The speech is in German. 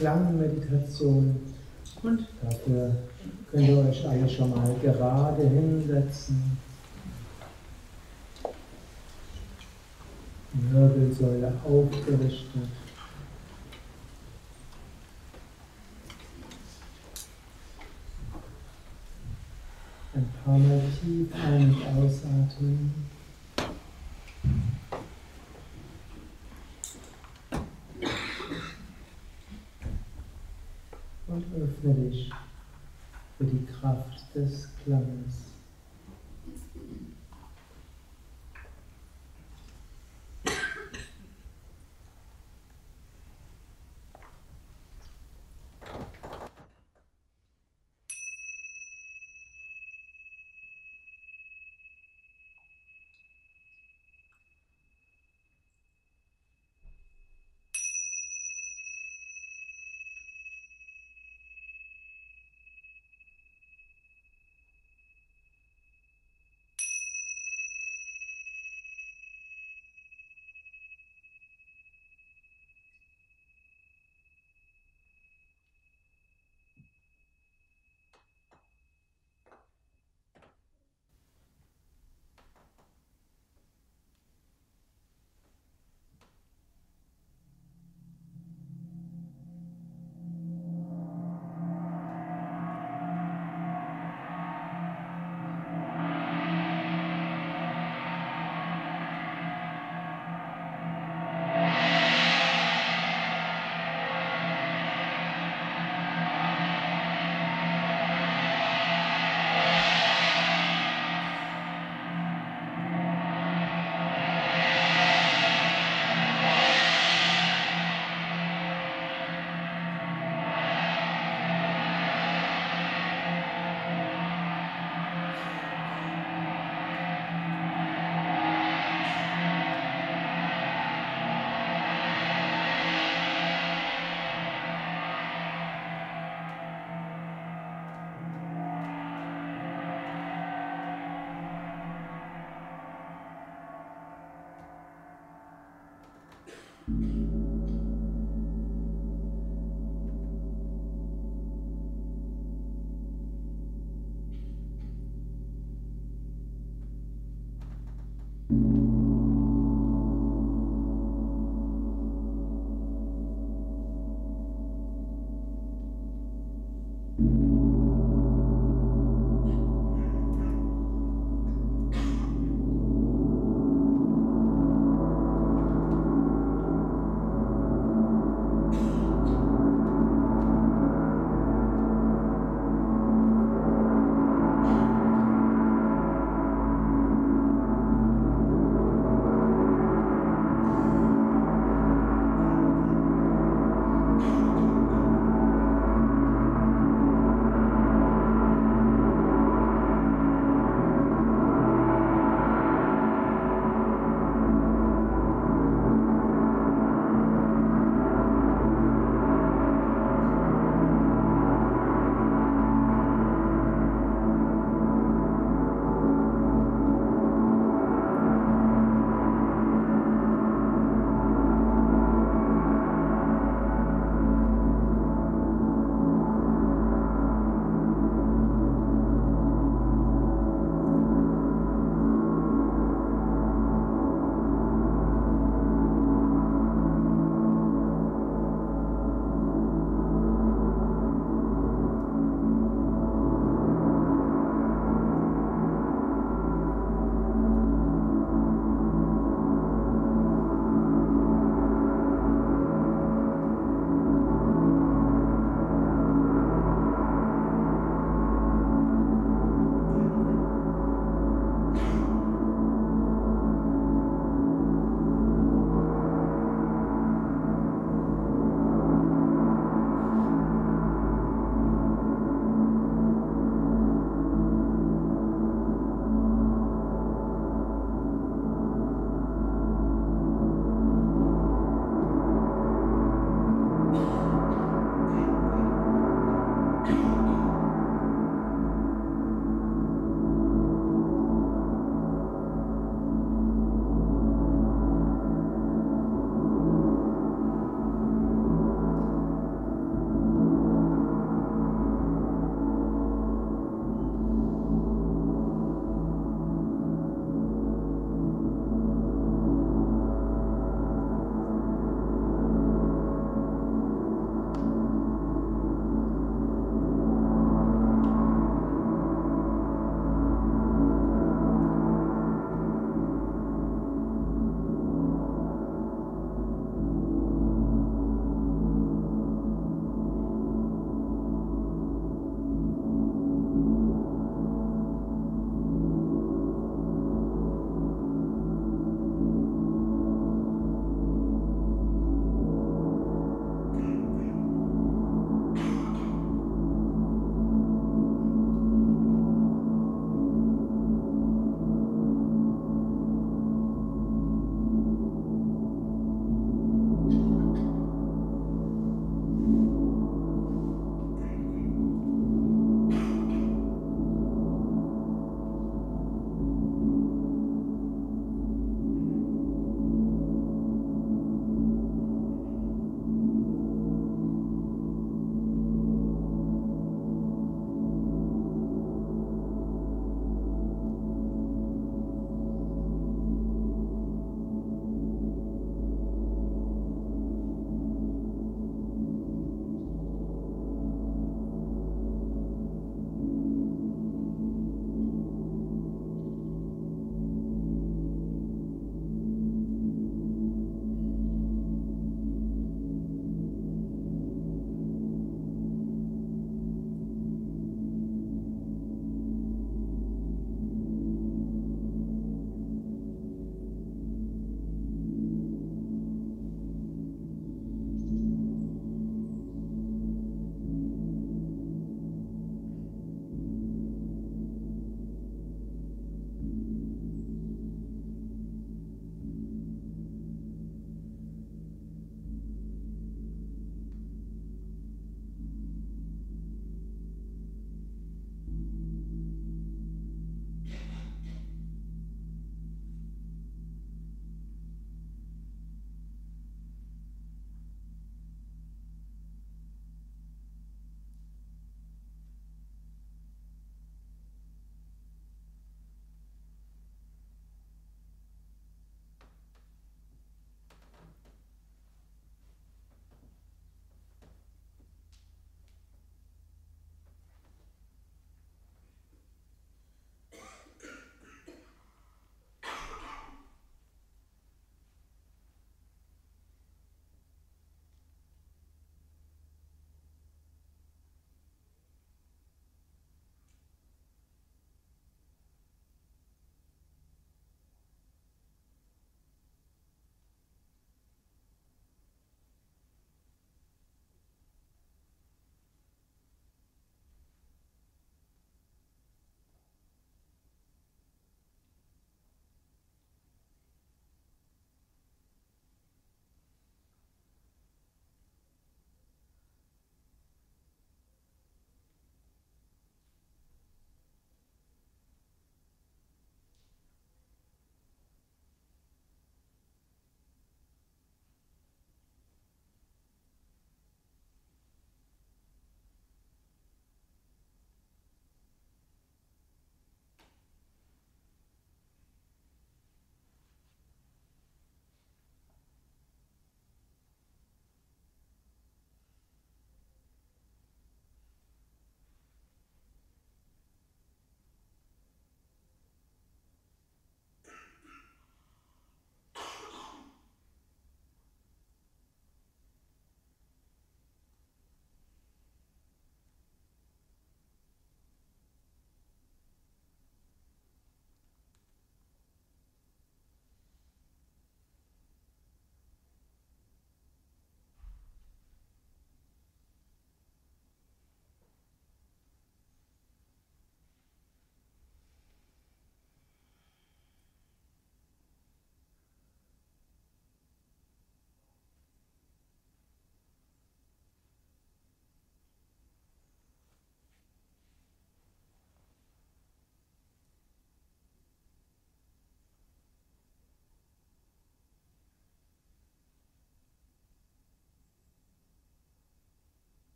Klangmeditation. Und dafür könnt ihr euch alle schon mal gerade hinsetzen. Wirbelsäule aufgerichtet. Ein paar Mal tief ein- und ausatmen. this cleanse.